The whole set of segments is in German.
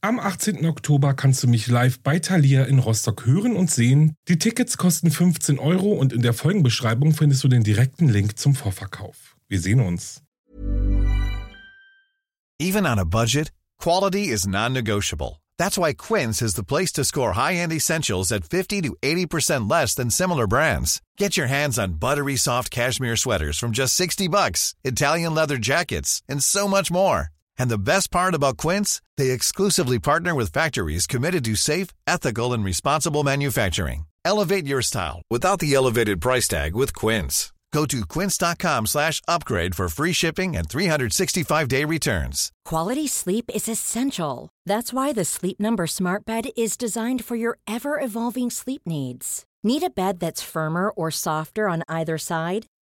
Am 18. Oktober kannst du mich live bei Thalia in Rostock hören und sehen. Die Tickets kosten 15 Euro und in der Folgenbeschreibung findest du den direkten Link zum Vorverkauf. Wir sehen uns. Even on a budget, quality is non-negotiable. That's why Quince is the place to score high-end essentials at 50 to 80% less than similar brands. Get your hands on buttery soft cashmere sweaters from just 60 bucks, Italian leather jackets, and so much more. And the best part about Quince, they exclusively partner with factories committed to safe, ethical, and responsible manufacturing. Elevate your style without the elevated price tag with Quince. Go to quince.com slash upgrade for free shipping and 365-day returns. Quality sleep is essential. That's why the Sleep Number Smart Bed is designed for your ever-evolving sleep needs. Need a bed that's firmer or softer on either side?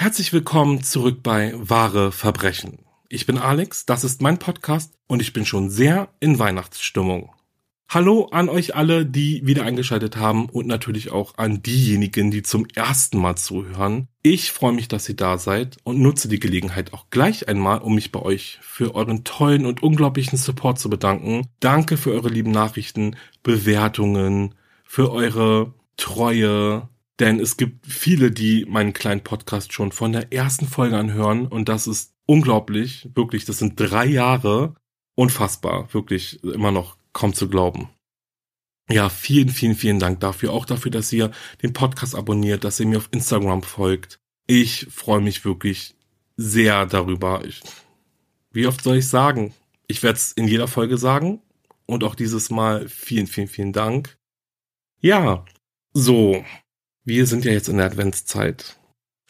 Herzlich willkommen zurück bei Wahre Verbrechen. Ich bin Alex, das ist mein Podcast und ich bin schon sehr in Weihnachtsstimmung. Hallo an euch alle, die wieder eingeschaltet haben und natürlich auch an diejenigen, die zum ersten Mal zuhören. Ich freue mich, dass ihr da seid und nutze die Gelegenheit auch gleich einmal, um mich bei euch für euren tollen und unglaublichen Support zu bedanken. Danke für eure lieben Nachrichten, Bewertungen, für eure Treue, denn es gibt viele, die meinen kleinen Podcast schon von der ersten Folge anhören und das ist unglaublich, wirklich, das sind drei Jahre, unfassbar, wirklich immer noch kaum zu glauben. Ja, vielen, vielen, vielen Dank dafür, auch dafür, dass ihr den Podcast abonniert, dass ihr mir auf Instagram folgt. Ich freue mich wirklich sehr darüber. Ich, wie oft soll ich sagen? Ich werde es in jeder Folge sagen und auch dieses Mal vielen, vielen, vielen Dank. Ja, so, wir sind ja jetzt in der Adventszeit.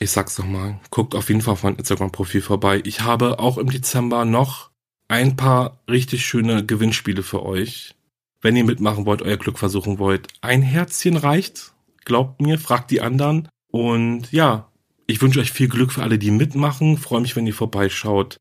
Ich sag's noch mal, guckt auf jeden Fall auf mein Instagram-Profil vorbei. Ich habe auch im Dezember noch ein paar richtig schöne Gewinnspiele für euch. Wenn ihr mitmachen wollt, euer Glück versuchen wollt, ein Herzchen reicht. Glaubt mir, fragt die anderen. Und ja, ich wünsche euch viel Glück für alle, die mitmachen. Freue mich, wenn ihr vorbeischaut.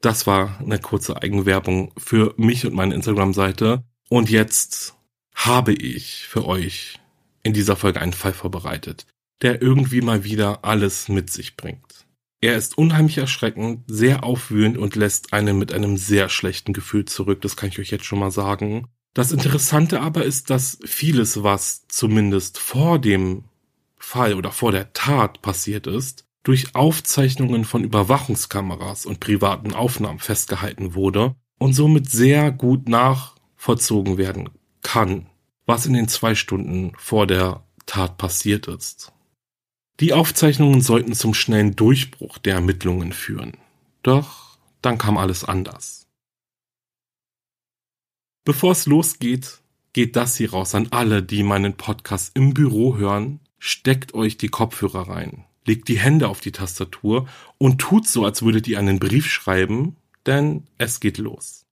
Das war eine kurze Eigenwerbung für mich und meine Instagram-Seite. Und jetzt habe ich für euch in dieser Folge einen Fall vorbereitet, der irgendwie mal wieder alles mit sich bringt. Er ist unheimlich erschreckend, sehr aufwühlend und lässt einen mit einem sehr schlechten Gefühl zurück, das kann ich euch jetzt schon mal sagen. Das Interessante aber ist, dass vieles, was zumindest vor dem Fall oder vor der Tat passiert ist, durch Aufzeichnungen von Überwachungskameras und privaten Aufnahmen festgehalten wurde und somit sehr gut nachvollzogen werden kann was in den zwei Stunden vor der Tat passiert ist. Die Aufzeichnungen sollten zum schnellen Durchbruch der Ermittlungen führen. Doch dann kam alles anders. Bevor es losgeht, geht das hier raus an alle, die meinen Podcast im Büro hören. Steckt euch die Kopfhörer rein, legt die Hände auf die Tastatur und tut so, als würdet ihr einen Brief schreiben, denn es geht los.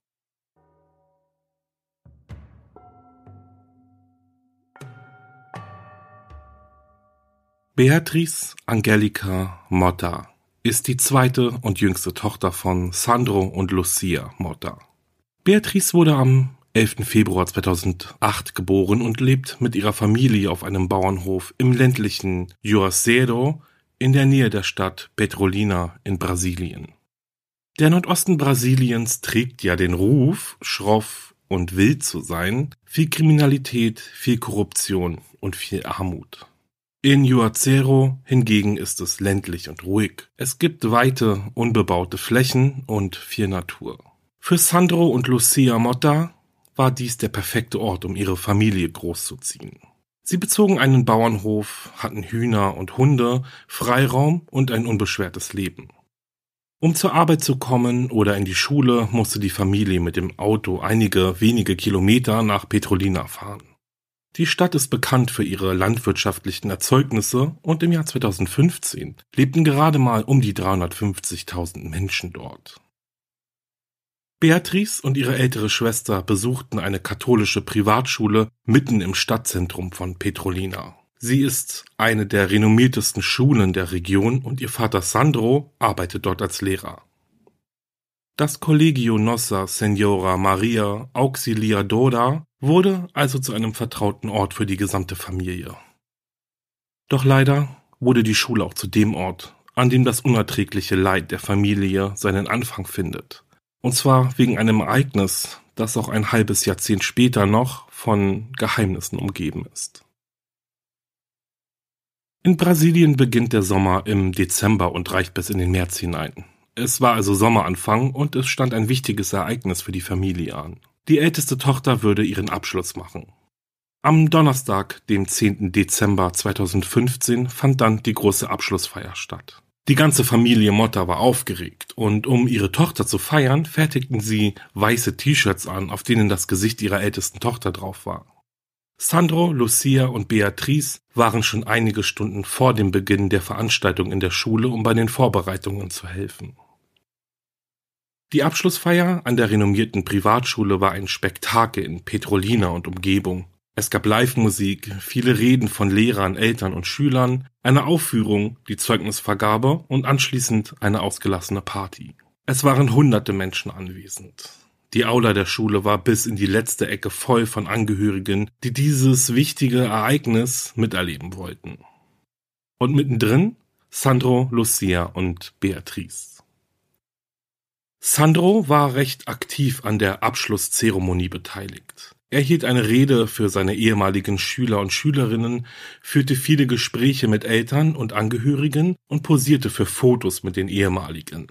Beatrice Angelica Motta ist die zweite und jüngste Tochter von Sandro und Lucia Motta. Beatrice wurde am 11. Februar 2008 geboren und lebt mit ihrer Familie auf einem Bauernhof im ländlichen Juazeiro in der Nähe der Stadt Petrolina in Brasilien. Der Nordosten Brasiliens trägt ja den Ruf, schroff und wild zu sein, viel Kriminalität, viel Korruption und viel Armut. In Juazeiro hingegen ist es ländlich und ruhig. Es gibt weite, unbebaute Flächen und viel Natur. Für Sandro und Lucia Motta war dies der perfekte Ort, um ihre Familie großzuziehen. Sie bezogen einen Bauernhof, hatten Hühner und Hunde, Freiraum und ein unbeschwertes Leben. Um zur Arbeit zu kommen oder in die Schule, musste die Familie mit dem Auto einige wenige Kilometer nach Petrolina fahren. Die Stadt ist bekannt für ihre landwirtschaftlichen Erzeugnisse und im Jahr 2015 lebten gerade mal um die 350.000 Menschen dort. Beatrice und ihre ältere Schwester besuchten eine katholische Privatschule mitten im Stadtzentrum von Petrolina. Sie ist eine der renommiertesten Schulen der Region und ihr Vater Sandro arbeitet dort als Lehrer. Das Collegio Nossa Senora Maria Auxiliadora wurde also zu einem vertrauten Ort für die gesamte Familie. Doch leider wurde die Schule auch zu dem Ort, an dem das unerträgliche Leid der Familie seinen Anfang findet. Und zwar wegen einem Ereignis, das auch ein halbes Jahrzehnt später noch von Geheimnissen umgeben ist. In Brasilien beginnt der Sommer im Dezember und reicht bis in den März hinein. Es war also Sommeranfang und es stand ein wichtiges Ereignis für die Familie an. Die älteste Tochter würde ihren Abschluss machen. Am Donnerstag, dem 10. Dezember 2015, fand dann die große Abschlussfeier statt. Die ganze Familie Motta war aufgeregt und um ihre Tochter zu feiern, fertigten sie weiße T-Shirts an, auf denen das Gesicht ihrer ältesten Tochter drauf war. Sandro, Lucia und Beatrice waren schon einige Stunden vor dem Beginn der Veranstaltung in der Schule, um bei den Vorbereitungen zu helfen. Die Abschlussfeier an der renommierten Privatschule war ein Spektakel in Petrolina und Umgebung. Es gab Live-Musik, viele Reden von Lehrern, Eltern und Schülern, eine Aufführung, die Zeugnisvergabe und anschließend eine ausgelassene Party. Es waren hunderte Menschen anwesend. Die Aula der Schule war bis in die letzte Ecke voll von Angehörigen, die dieses wichtige Ereignis miterleben wollten. Und mittendrin Sandro, Lucia und Beatrice. Sandro war recht aktiv an der Abschlusszeremonie beteiligt. Er hielt eine Rede für seine ehemaligen Schüler und Schülerinnen, führte viele Gespräche mit Eltern und Angehörigen und posierte für Fotos mit den ehemaligen.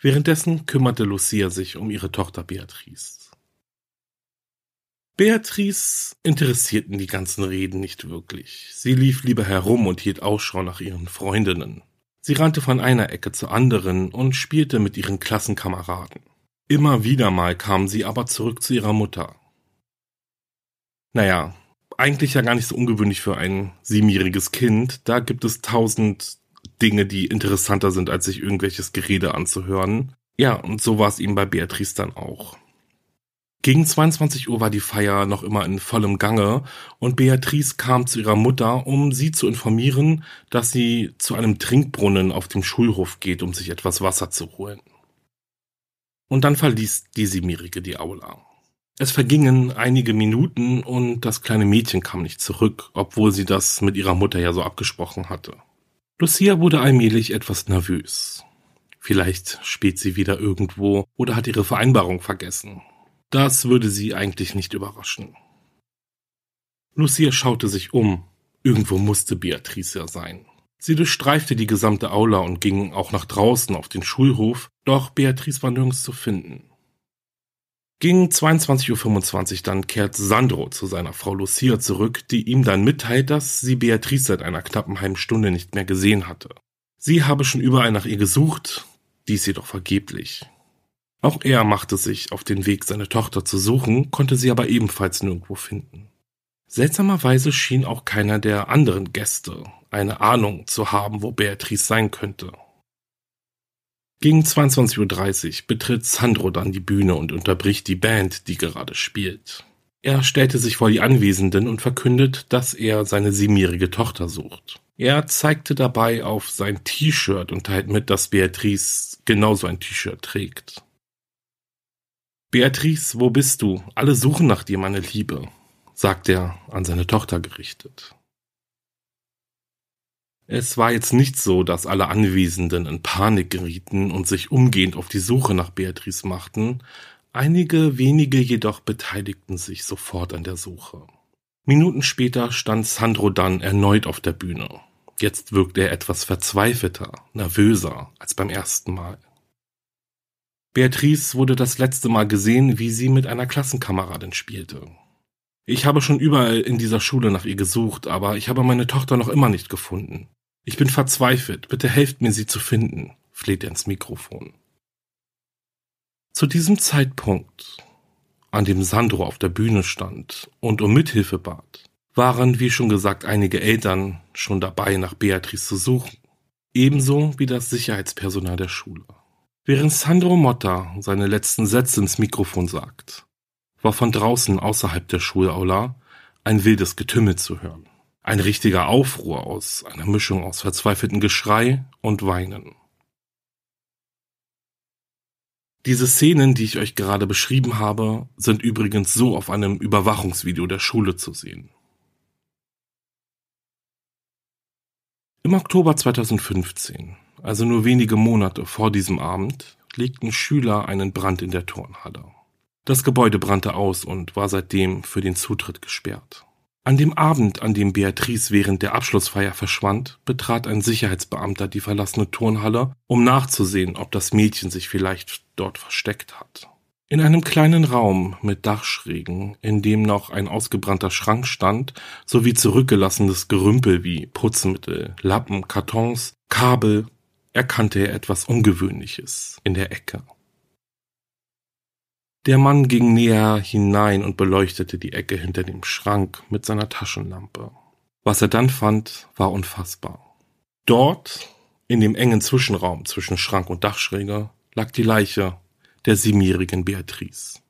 Währenddessen kümmerte Lucia sich um ihre Tochter Beatrice. Beatrice interessierten die ganzen Reden nicht wirklich. Sie lief lieber herum und hielt Ausschau nach ihren Freundinnen. Sie rannte von einer Ecke zur anderen und spielte mit ihren Klassenkameraden. Immer wieder mal kam sie aber zurück zu ihrer Mutter. Naja, eigentlich ja gar nicht so ungewöhnlich für ein siebenjähriges Kind. Da gibt es tausend Dinge, die interessanter sind, als sich irgendwelches Gerede anzuhören. Ja, und so war es ihm bei Beatrice dann auch. Gegen 22 Uhr war die Feier noch immer in vollem Gange und Beatrice kam zu ihrer Mutter, um sie zu informieren, dass sie zu einem Trinkbrunnen auf dem Schulhof geht, um sich etwas Wasser zu holen. Und dann verließ die Siebenjährige die Aula. Es vergingen einige Minuten und das kleine Mädchen kam nicht zurück, obwohl sie das mit ihrer Mutter ja so abgesprochen hatte. Lucia wurde allmählich etwas nervös. Vielleicht spielt sie wieder irgendwo oder hat ihre Vereinbarung vergessen. Das würde sie eigentlich nicht überraschen. Lucia schaute sich um. Irgendwo musste Beatrice ja sein. Sie durchstreifte die gesamte Aula und ging auch nach draußen auf den Schulhof, doch Beatrice war nirgends zu finden. Gegen 22.25 Uhr dann kehrt Sandro zu seiner Frau Lucia zurück, die ihm dann mitteilt, dass sie Beatrice seit einer knappen halben Stunde nicht mehr gesehen hatte. Sie habe schon überall nach ihr gesucht, dies jedoch vergeblich. Auch er machte sich auf den Weg, seine Tochter zu suchen, konnte sie aber ebenfalls nirgendwo finden. Seltsamerweise schien auch keiner der anderen Gäste eine Ahnung zu haben, wo Beatrice sein könnte. Gegen 22.30 Uhr betritt Sandro dann die Bühne und unterbricht die Band, die gerade spielt. Er stellte sich vor die Anwesenden und verkündet, dass er seine siebenjährige Tochter sucht. Er zeigte dabei auf sein T-Shirt und teilt mit, dass Beatrice genauso ein T-Shirt trägt. Beatrice, wo bist du? Alle suchen nach dir, meine Liebe, sagt er an seine Tochter gerichtet. Es war jetzt nicht so, dass alle Anwesenden in Panik gerieten und sich umgehend auf die Suche nach Beatrice machten, einige wenige jedoch beteiligten sich sofort an der Suche. Minuten später stand Sandro dann erneut auf der Bühne. Jetzt wirkte er etwas verzweifelter, nervöser als beim ersten Mal. Beatrice wurde das letzte Mal gesehen, wie sie mit einer Klassenkameradin spielte. Ich habe schon überall in dieser Schule nach ihr gesucht, aber ich habe meine Tochter noch immer nicht gefunden. Ich bin verzweifelt, bitte helft mir, sie zu finden, fleht er ins Mikrofon. Zu diesem Zeitpunkt, an dem Sandro auf der Bühne stand und um Mithilfe bat, waren, wie schon gesagt, einige Eltern schon dabei, nach Beatrice zu suchen. Ebenso wie das Sicherheitspersonal der Schule. Während Sandro Motta seine letzten Sätze ins Mikrofon sagt, war von draußen außerhalb der Schulaula ein wildes Getümmel zu hören. Ein richtiger Aufruhr aus einer Mischung aus verzweifeltem Geschrei und Weinen. Diese Szenen, die ich euch gerade beschrieben habe, sind übrigens so auf einem Überwachungsvideo der Schule zu sehen. Im Oktober 2015, also nur wenige Monate vor diesem Abend, legten Schüler einen Brand in der Turnhalle. Das Gebäude brannte aus und war seitdem für den Zutritt gesperrt. An dem Abend, an dem Beatrice während der Abschlussfeier verschwand, betrat ein Sicherheitsbeamter die verlassene Turnhalle, um nachzusehen, ob das Mädchen sich vielleicht dort versteckt hat. In einem kleinen Raum mit Dachschrägen, in dem noch ein ausgebrannter Schrank stand, sowie zurückgelassenes Gerümpel wie Putzmittel, Lappen, Kartons, Kabel, erkannte er etwas Ungewöhnliches in der Ecke. Der Mann ging näher hinein und beleuchtete die Ecke hinter dem Schrank mit seiner Taschenlampe. Was er dann fand, war unfassbar. Dort, in dem engen Zwischenraum zwischen Schrank und Dachschräge, lag die Leiche der siebenjährigen Beatrice.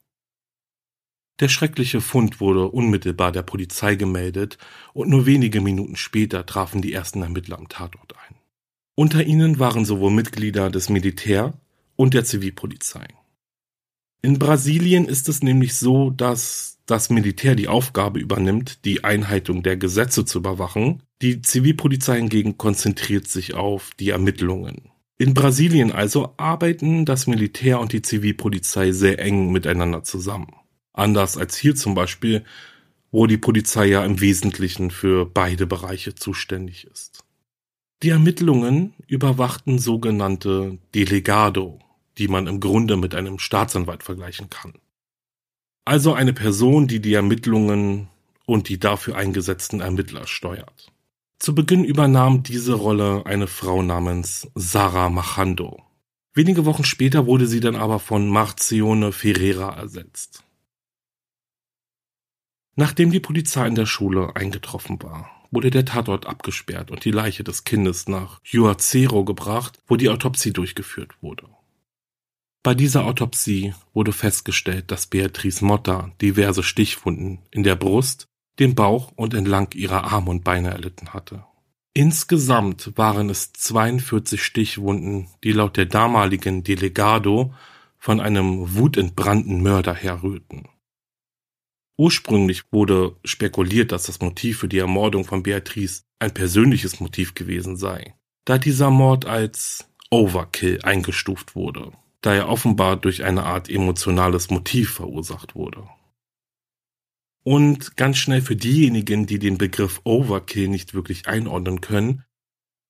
Der schreckliche Fund wurde unmittelbar der Polizei gemeldet und nur wenige Minuten später trafen die ersten Ermittler am Tatort ein. Unter ihnen waren sowohl Mitglieder des Militär und der Zivilpolizei. In Brasilien ist es nämlich so, dass das Militär die Aufgabe übernimmt, die Einhaltung der Gesetze zu überwachen. Die Zivilpolizei hingegen konzentriert sich auf die Ermittlungen. In Brasilien also arbeiten das Militär und die Zivilpolizei sehr eng miteinander zusammen. Anders als hier zum Beispiel, wo die Polizei ja im Wesentlichen für beide Bereiche zuständig ist. Die Ermittlungen überwachten sogenannte Delegado, die man im Grunde mit einem Staatsanwalt vergleichen kann. Also eine Person, die die Ermittlungen und die dafür eingesetzten Ermittler steuert. Zu Beginn übernahm diese Rolle eine Frau namens Sarah Machando. Wenige Wochen später wurde sie dann aber von Marzione Ferreira ersetzt. Nachdem die Polizei in der Schule eingetroffen war, wurde der Tatort abgesperrt und die Leiche des Kindes nach Juazero gebracht, wo die Autopsie durchgeführt wurde. Bei dieser Autopsie wurde festgestellt, dass Beatrice Motta diverse Stichwunden in der Brust, dem Bauch und entlang ihrer Arme und Beine erlitten hatte. Insgesamt waren es 42 Stichwunden, die laut der damaligen Delegado von einem wutentbrannten Mörder herrührten. Ursprünglich wurde spekuliert, dass das Motiv für die Ermordung von Beatrice ein persönliches Motiv gewesen sei, da dieser Mord als Overkill eingestuft wurde da er offenbar durch eine Art emotionales Motiv verursacht wurde. Und ganz schnell für diejenigen, die den Begriff Overkill nicht wirklich einordnen können,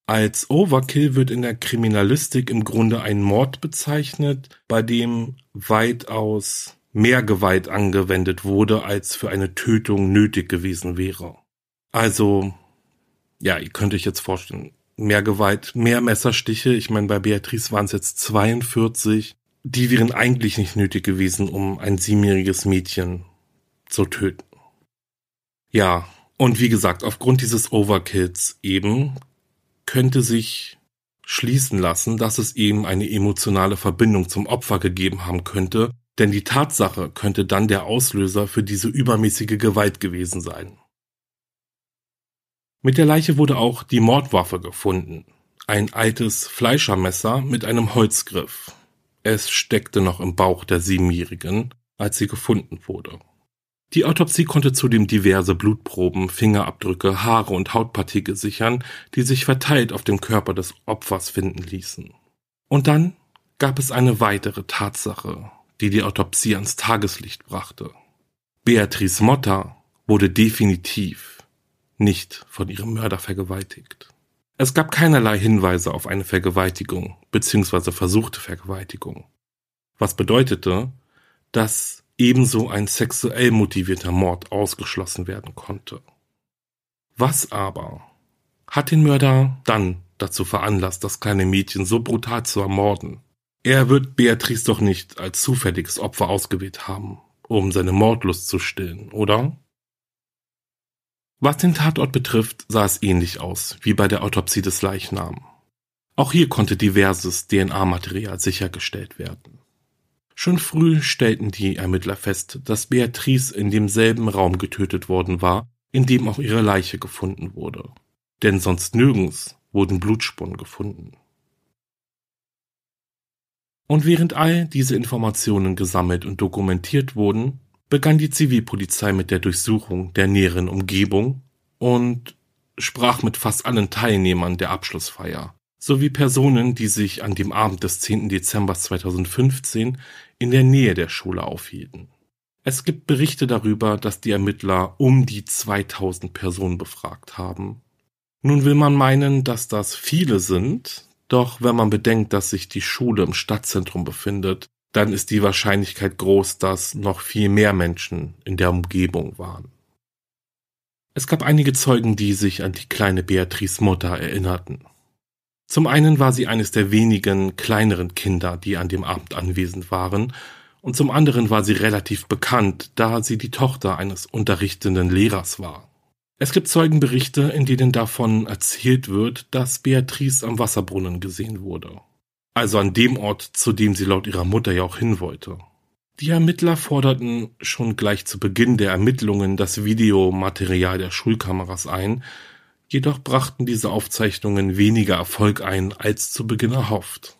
als Overkill wird in der Kriminalistik im Grunde ein Mord bezeichnet, bei dem weitaus mehr Gewalt angewendet wurde, als für eine Tötung nötig gewesen wäre. Also, ja, ihr könnt euch jetzt vorstellen, mehr Gewalt, mehr Messerstiche. Ich meine, bei Beatrice waren es jetzt 42. Die wären eigentlich nicht nötig gewesen, um ein siebenjähriges Mädchen zu töten. Ja, und wie gesagt, aufgrund dieses Overkills eben könnte sich schließen lassen, dass es eben eine emotionale Verbindung zum Opfer gegeben haben könnte, denn die Tatsache könnte dann der Auslöser für diese übermäßige Gewalt gewesen sein. Mit der Leiche wurde auch die Mordwaffe gefunden. Ein altes Fleischermesser mit einem Holzgriff. Es steckte noch im Bauch der Siebenjährigen, als sie gefunden wurde. Die Autopsie konnte zudem diverse Blutproben, Fingerabdrücke, Haare und Hautpartikel sichern, die sich verteilt auf dem Körper des Opfers finden ließen. Und dann gab es eine weitere Tatsache, die die Autopsie ans Tageslicht brachte. Beatrice Motta wurde definitiv nicht von ihrem Mörder vergewaltigt. Es gab keinerlei Hinweise auf eine Vergewaltigung bzw. versuchte Vergewaltigung, was bedeutete, dass ebenso ein sexuell motivierter Mord ausgeschlossen werden konnte. Was aber hat den Mörder dann dazu veranlasst, das kleine Mädchen so brutal zu ermorden? Er wird Beatrice doch nicht als zufälliges Opfer ausgewählt haben, um seine Mordlust zu stillen, oder? Was den Tatort betrifft, sah es ähnlich aus wie bei der Autopsie des Leichnams. Auch hier konnte diverses DNA-Material sichergestellt werden. Schon früh stellten die Ermittler fest, dass Beatrice in demselben Raum getötet worden war, in dem auch ihre Leiche gefunden wurde. Denn sonst nirgends wurden Blutspuren gefunden. Und während all diese Informationen gesammelt und dokumentiert wurden, begann die Zivilpolizei mit der Durchsuchung der näheren Umgebung und sprach mit fast allen Teilnehmern der Abschlussfeier sowie Personen, die sich an dem Abend des 10. Dezember 2015 in der Nähe der Schule aufhielten. Es gibt Berichte darüber, dass die Ermittler um die 2000 Personen befragt haben. Nun will man meinen, dass das viele sind, doch wenn man bedenkt, dass sich die Schule im Stadtzentrum befindet, dann ist die Wahrscheinlichkeit groß, dass noch viel mehr Menschen in der Umgebung waren. Es gab einige Zeugen, die sich an die kleine Beatrice Mutter erinnerten. Zum einen war sie eines der wenigen kleineren Kinder, die an dem Abend anwesend waren, und zum anderen war sie relativ bekannt, da sie die Tochter eines unterrichtenden Lehrers war. Es gibt Zeugenberichte, in denen davon erzählt wird, dass Beatrice am Wasserbrunnen gesehen wurde. Also an dem Ort, zu dem sie laut ihrer Mutter ja auch hin wollte. Die Ermittler forderten schon gleich zu Beginn der Ermittlungen das Videomaterial der Schulkameras ein, Jedoch brachten diese Aufzeichnungen weniger Erfolg ein als zu Beginn erhofft.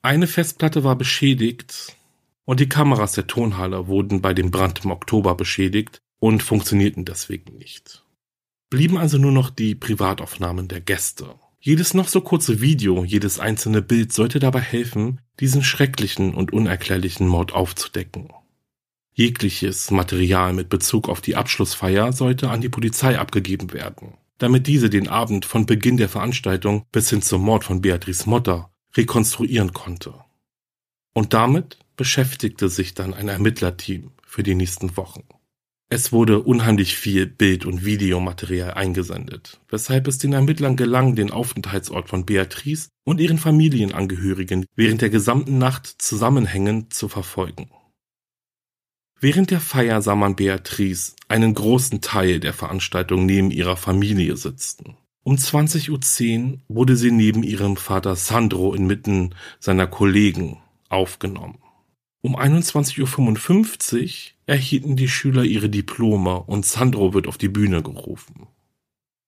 Eine Festplatte war beschädigt und die Kameras der Tonhalle wurden bei dem Brand im Oktober beschädigt und funktionierten deswegen nicht. Blieben also nur noch die Privataufnahmen der Gäste. Jedes noch so kurze Video, jedes einzelne Bild sollte dabei helfen, diesen schrecklichen und unerklärlichen Mord aufzudecken. Jegliches Material mit Bezug auf die Abschlussfeier sollte an die Polizei abgegeben werden damit diese den Abend von Beginn der Veranstaltung bis hin zum Mord von Beatrice Motter rekonstruieren konnte. Und damit beschäftigte sich dann ein Ermittlerteam für die nächsten Wochen. Es wurde unheimlich viel Bild- und Videomaterial eingesendet, weshalb es den Ermittlern gelang, den Aufenthaltsort von Beatrice und ihren Familienangehörigen während der gesamten Nacht zusammenhängend zu verfolgen. Während der Feier sah man Beatrice einen großen Teil der Veranstaltung neben ihrer Familie sitzen. Um 20.10 Uhr wurde sie neben ihrem Vater Sandro inmitten seiner Kollegen aufgenommen. Um 21.55 Uhr erhielten die Schüler ihre Diplome und Sandro wird auf die Bühne gerufen.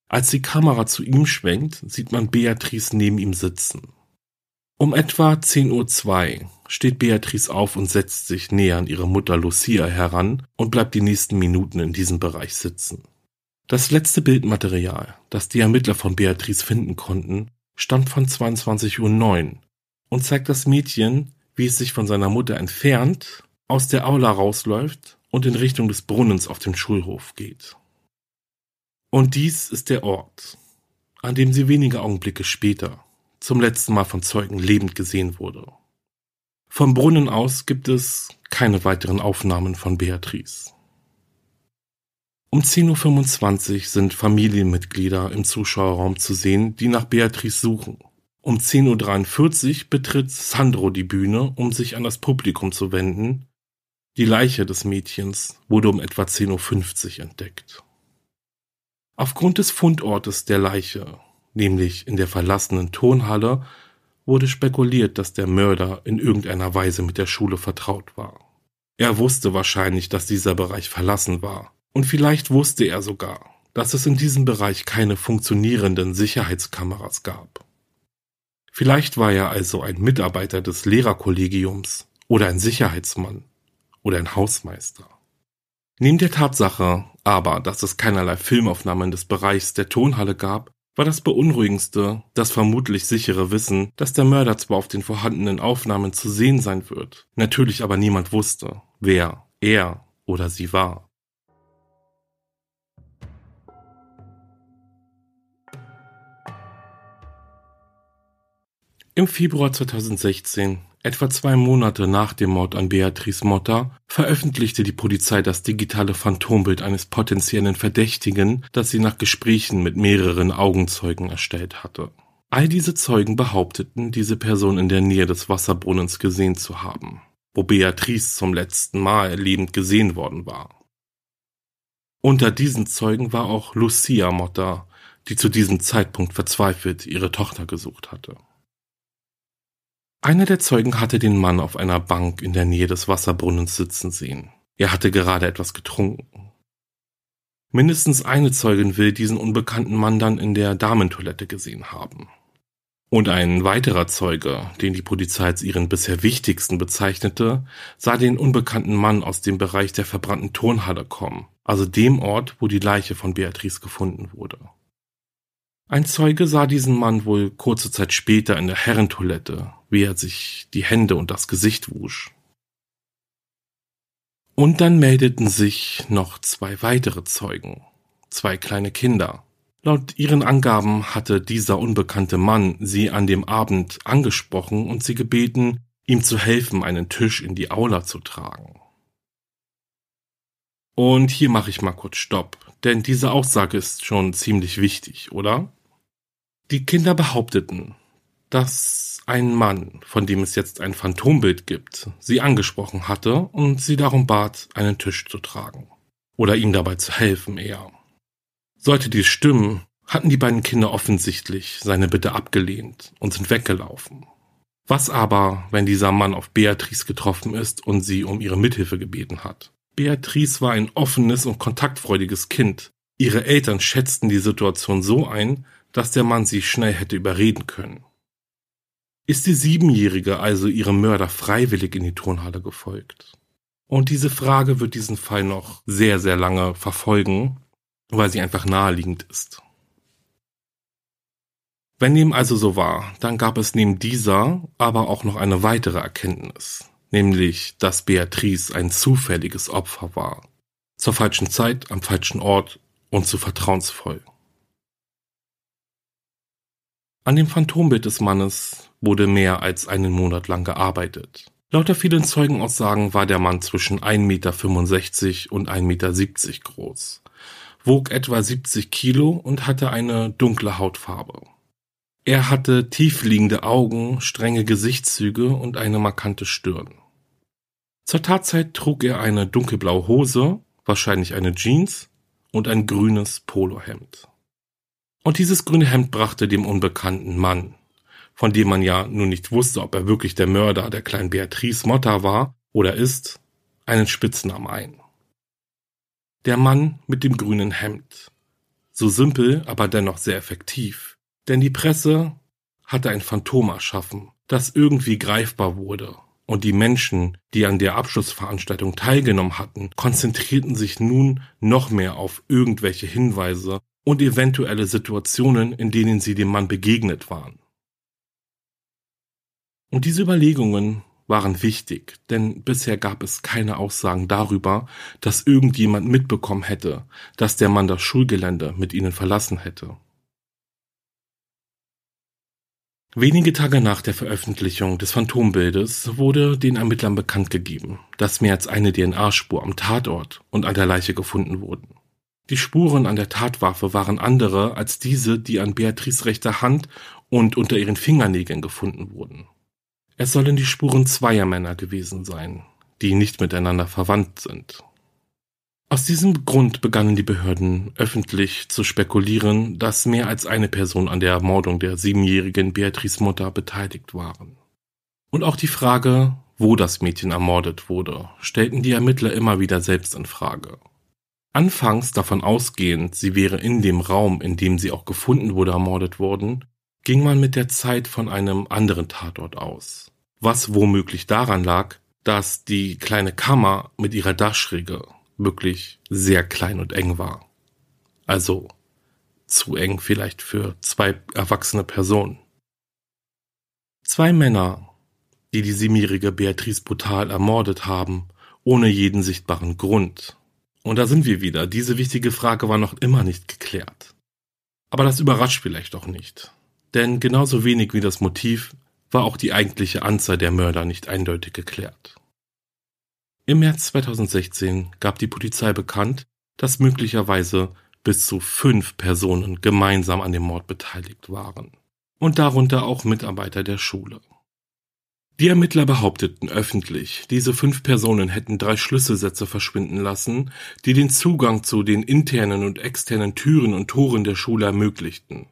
Als die Kamera zu ihm schwenkt, sieht man Beatrice neben ihm sitzen. Um etwa 10.02 Uhr steht Beatrice auf und setzt sich näher an ihre Mutter Lucia heran und bleibt die nächsten Minuten in diesem Bereich sitzen. Das letzte Bildmaterial, das die Ermittler von Beatrice finden konnten, stammt von 22.09 Uhr und zeigt das Mädchen, wie es sich von seiner Mutter entfernt, aus der Aula rausläuft und in Richtung des Brunnens auf dem Schulhof geht. Und dies ist der Ort, an dem sie wenige Augenblicke später zum letzten Mal von Zeugen lebend gesehen wurde. Vom Brunnen aus gibt es keine weiteren Aufnahmen von Beatrice. Um 10.25 Uhr sind Familienmitglieder im Zuschauerraum zu sehen, die nach Beatrice suchen. Um 10.43 Uhr betritt Sandro die Bühne, um sich an das Publikum zu wenden. Die Leiche des Mädchens wurde um etwa 10.50 Uhr entdeckt. Aufgrund des Fundortes der Leiche, nämlich in der verlassenen Turnhalle, wurde spekuliert, dass der Mörder in irgendeiner Weise mit der Schule vertraut war. Er wusste wahrscheinlich, dass dieser Bereich verlassen war. Und vielleicht wusste er sogar, dass es in diesem Bereich keine funktionierenden Sicherheitskameras gab. Vielleicht war er also ein Mitarbeiter des Lehrerkollegiums oder ein Sicherheitsmann oder ein Hausmeister. Neben der Tatsache aber, dass es keinerlei Filmaufnahmen des Bereichs der Tonhalle gab, war das Beunruhigendste das vermutlich sichere Wissen, dass der Mörder zwar auf den vorhandenen Aufnahmen zu sehen sein wird, natürlich aber niemand wusste, wer er oder sie war. Im Februar 2016 Etwa zwei Monate nach dem Mord an Beatrice Motta veröffentlichte die Polizei das digitale Phantombild eines potenziellen Verdächtigen, das sie nach Gesprächen mit mehreren Augenzeugen erstellt hatte. All diese Zeugen behaupteten, diese Person in der Nähe des Wasserbrunnens gesehen zu haben, wo Beatrice zum letzten Mal lebend gesehen worden war. Unter diesen Zeugen war auch Lucia Motta, die zu diesem Zeitpunkt verzweifelt ihre Tochter gesucht hatte. Einer der Zeugen hatte den Mann auf einer Bank in der Nähe des Wasserbrunnens sitzen sehen. Er hatte gerade etwas getrunken. Mindestens eine Zeugin will diesen unbekannten Mann dann in der Damentoilette gesehen haben. Und ein weiterer Zeuge, den die Polizei als ihren bisher wichtigsten bezeichnete, sah den unbekannten Mann aus dem Bereich der verbrannten Turnhalle kommen, also dem Ort, wo die Leiche von Beatrice gefunden wurde. Ein Zeuge sah diesen Mann wohl kurze Zeit später in der Herrentoilette, wie er sich die Hände und das Gesicht wusch. Und dann meldeten sich noch zwei weitere Zeugen, zwei kleine Kinder. Laut ihren Angaben hatte dieser unbekannte Mann sie an dem Abend angesprochen und sie gebeten, ihm zu helfen, einen Tisch in die Aula zu tragen. Und hier mache ich mal kurz Stopp, denn diese Aussage ist schon ziemlich wichtig, oder? Die Kinder behaupteten, dass ein Mann, von dem es jetzt ein Phantombild gibt, sie angesprochen hatte und sie darum bat, einen Tisch zu tragen. Oder ihm dabei zu helfen eher. Sollte dies stimmen, hatten die beiden Kinder offensichtlich seine Bitte abgelehnt und sind weggelaufen. Was aber, wenn dieser Mann auf Beatrice getroffen ist und sie um ihre Mithilfe gebeten hat? Beatrice war ein offenes und kontaktfreudiges Kind. Ihre Eltern schätzten die Situation so ein, dass der Mann sie schnell hätte überreden können. Ist die Siebenjährige also ihrem Mörder freiwillig in die Turnhalle gefolgt? Und diese Frage wird diesen Fall noch sehr, sehr lange verfolgen, weil sie einfach naheliegend ist. Wenn dem also so war, dann gab es neben dieser aber auch noch eine weitere Erkenntnis, nämlich, dass Beatrice ein zufälliges Opfer war. Zur falschen Zeit, am falschen Ort und zu vertrauensvoll. An dem Phantombild des Mannes wurde mehr als einen Monat lang gearbeitet. Laut der vielen Zeugenaussagen war der Mann zwischen 1,65 Meter und 1,70 Meter groß, wog etwa 70 Kilo und hatte eine dunkle Hautfarbe. Er hatte tiefliegende Augen, strenge Gesichtszüge und eine markante Stirn. Zur Tatzeit trug er eine dunkelblaue Hose, wahrscheinlich eine Jeans und ein grünes Polohemd. Und dieses grüne Hemd brachte dem unbekannten Mann, von dem man ja nun nicht wusste, ob er wirklich der Mörder der kleinen Beatrice Motta war oder ist, einen Spitznamen ein. Der Mann mit dem grünen Hemd. So simpel, aber dennoch sehr effektiv. Denn die Presse hatte ein Phantom erschaffen, das irgendwie greifbar wurde. Und die Menschen, die an der Abschlussveranstaltung teilgenommen hatten, konzentrierten sich nun noch mehr auf irgendwelche Hinweise und eventuelle Situationen, in denen sie dem Mann begegnet waren. Und diese Überlegungen waren wichtig, denn bisher gab es keine Aussagen darüber, dass irgendjemand mitbekommen hätte, dass der Mann das Schulgelände mit ihnen verlassen hätte. Wenige Tage nach der Veröffentlichung des Phantombildes wurde den Ermittlern bekannt gegeben, dass mehr als eine DNA-Spur am Tatort und an der Leiche gefunden wurden. Die Spuren an der Tatwaffe waren andere als diese, die an Beatrice rechter Hand und unter ihren Fingernägeln gefunden wurden. Es sollen die Spuren zweier Männer gewesen sein, die nicht miteinander verwandt sind. Aus diesem Grund begannen die Behörden öffentlich zu spekulieren, dass mehr als eine Person an der Ermordung der siebenjährigen Beatrice Mutter beteiligt waren. Und auch die Frage, wo das Mädchen ermordet wurde, stellten die Ermittler immer wieder selbst in Frage. Anfangs davon ausgehend, sie wäre in dem Raum, in dem sie auch gefunden wurde, ermordet worden, ging man mit der Zeit von einem anderen Tatort aus. Was womöglich daran lag, dass die kleine Kammer mit ihrer Dachschräge wirklich sehr klein und eng war. Also zu eng vielleicht für zwei erwachsene Personen. Zwei Männer, die die siebenjährige Beatrice brutal ermordet haben, ohne jeden sichtbaren Grund, und da sind wir wieder. Diese wichtige Frage war noch immer nicht geklärt. Aber das überrascht vielleicht auch nicht. Denn genauso wenig wie das Motiv war auch die eigentliche Anzahl der Mörder nicht eindeutig geklärt. Im März 2016 gab die Polizei bekannt, dass möglicherweise bis zu fünf Personen gemeinsam an dem Mord beteiligt waren. Und darunter auch Mitarbeiter der Schule. Die Ermittler behaupteten öffentlich, diese fünf Personen hätten drei Schlüsselsätze verschwinden lassen, die den Zugang zu den internen und externen Türen und Toren der Schule ermöglichten.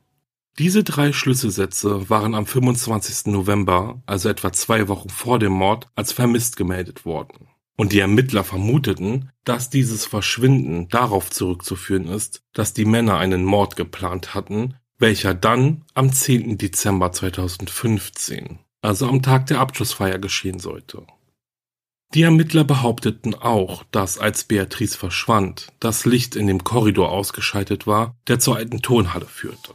Diese drei Schlüsselsätze waren am 25. November, also etwa zwei Wochen vor dem Mord, als vermisst gemeldet worden. Und die Ermittler vermuteten, dass dieses Verschwinden darauf zurückzuführen ist, dass die Männer einen Mord geplant hatten, welcher dann am 10. Dezember 2015 also am Tag der Abschlussfeier geschehen sollte. Die Ermittler behaupteten auch, dass als Beatrice verschwand, das Licht in dem Korridor ausgeschaltet war, der zur alten Turnhalle führte.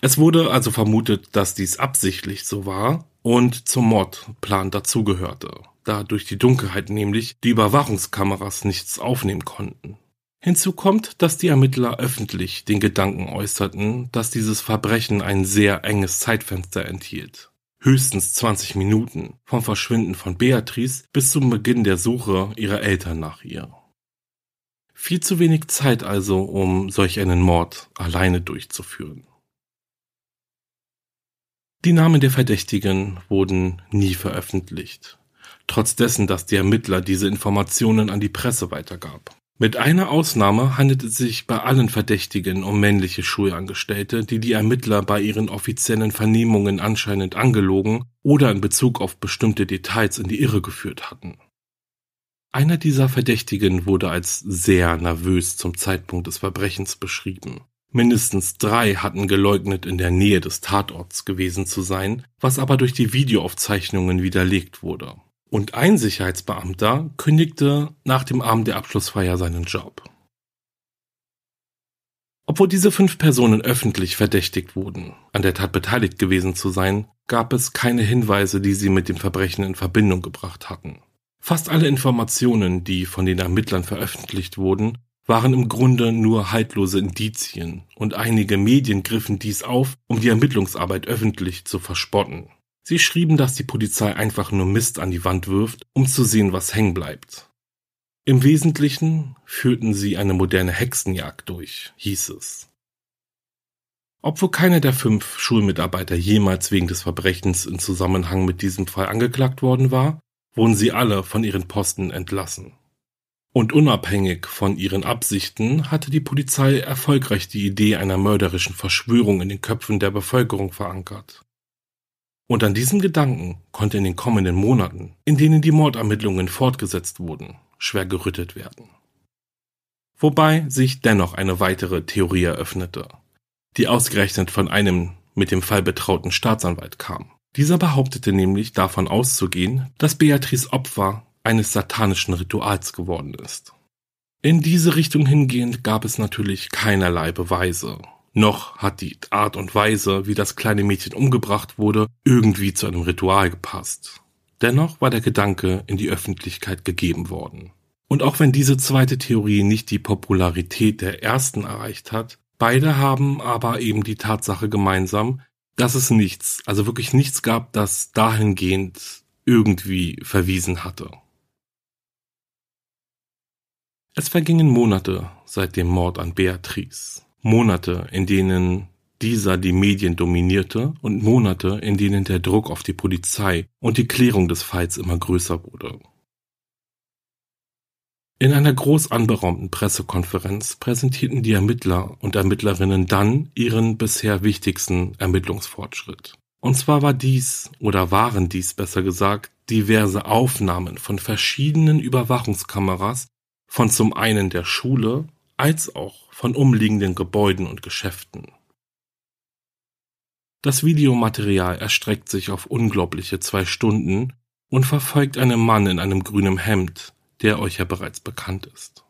Es wurde also vermutet, dass dies absichtlich so war und zum Mordplan dazugehörte, da durch die Dunkelheit nämlich die Überwachungskameras nichts aufnehmen konnten. Hinzu kommt, dass die Ermittler öffentlich den Gedanken äußerten, dass dieses Verbrechen ein sehr enges Zeitfenster enthielt höchstens 20 Minuten vom Verschwinden von Beatrice bis zum Beginn der Suche ihrer Eltern nach ihr. Viel zu wenig Zeit also, um solch einen Mord alleine durchzuführen. Die Namen der Verdächtigen wurden nie veröffentlicht, trotz dessen, dass die Ermittler diese Informationen an die Presse weitergab. Mit einer Ausnahme handelt es sich bei allen Verdächtigen um männliche Schulangestellte, die die Ermittler bei ihren offiziellen Vernehmungen anscheinend angelogen oder in Bezug auf bestimmte Details in die Irre geführt hatten. Einer dieser Verdächtigen wurde als sehr nervös zum Zeitpunkt des Verbrechens beschrieben. Mindestens drei hatten geleugnet, in der Nähe des Tatorts gewesen zu sein, was aber durch die Videoaufzeichnungen widerlegt wurde. Und ein Sicherheitsbeamter kündigte nach dem Abend der Abschlussfeier seinen Job. Obwohl diese fünf Personen öffentlich verdächtigt wurden, an der Tat beteiligt gewesen zu sein, gab es keine Hinweise, die sie mit dem Verbrechen in Verbindung gebracht hatten. Fast alle Informationen, die von den Ermittlern veröffentlicht wurden, waren im Grunde nur haltlose Indizien, und einige Medien griffen dies auf, um die Ermittlungsarbeit öffentlich zu verspotten. Sie schrieben, dass die Polizei einfach nur Mist an die Wand wirft, um zu sehen, was hängen bleibt. Im Wesentlichen führten sie eine moderne Hexenjagd durch, hieß es. Obwohl keiner der fünf Schulmitarbeiter jemals wegen des Verbrechens in Zusammenhang mit diesem Fall angeklagt worden war, wurden sie alle von ihren Posten entlassen. Und unabhängig von ihren Absichten hatte die Polizei erfolgreich die Idee einer mörderischen Verschwörung in den Köpfen der Bevölkerung verankert. Und an diesem Gedanken konnte in den kommenden Monaten, in denen die Mordermittlungen fortgesetzt wurden, schwer gerüttet werden. Wobei sich dennoch eine weitere Theorie eröffnete, die ausgerechnet von einem mit dem Fall betrauten Staatsanwalt kam. Dieser behauptete nämlich davon auszugehen, dass Beatrice Opfer eines satanischen Rituals geworden ist. In diese Richtung hingehend gab es natürlich keinerlei Beweise noch hat die Art und Weise, wie das kleine Mädchen umgebracht wurde, irgendwie zu einem Ritual gepasst. Dennoch war der Gedanke in die Öffentlichkeit gegeben worden. Und auch wenn diese zweite Theorie nicht die Popularität der ersten erreicht hat, beide haben aber eben die Tatsache gemeinsam, dass es nichts, also wirklich nichts gab, das dahingehend irgendwie verwiesen hatte. Es vergingen Monate seit dem Mord an Beatrice. Monate, in denen dieser die Medien dominierte und Monate, in denen der Druck auf die Polizei und die Klärung des Falls immer größer wurde. In einer groß anberaumten Pressekonferenz präsentierten die Ermittler und Ermittlerinnen dann ihren bisher wichtigsten Ermittlungsfortschritt. Und zwar war dies, oder waren dies besser gesagt, diverse Aufnahmen von verschiedenen Überwachungskameras von zum einen der Schule als auch von umliegenden Gebäuden und Geschäften. Das Videomaterial erstreckt sich auf unglaubliche zwei Stunden und verfolgt einen Mann in einem grünen Hemd, der euch ja bereits bekannt ist.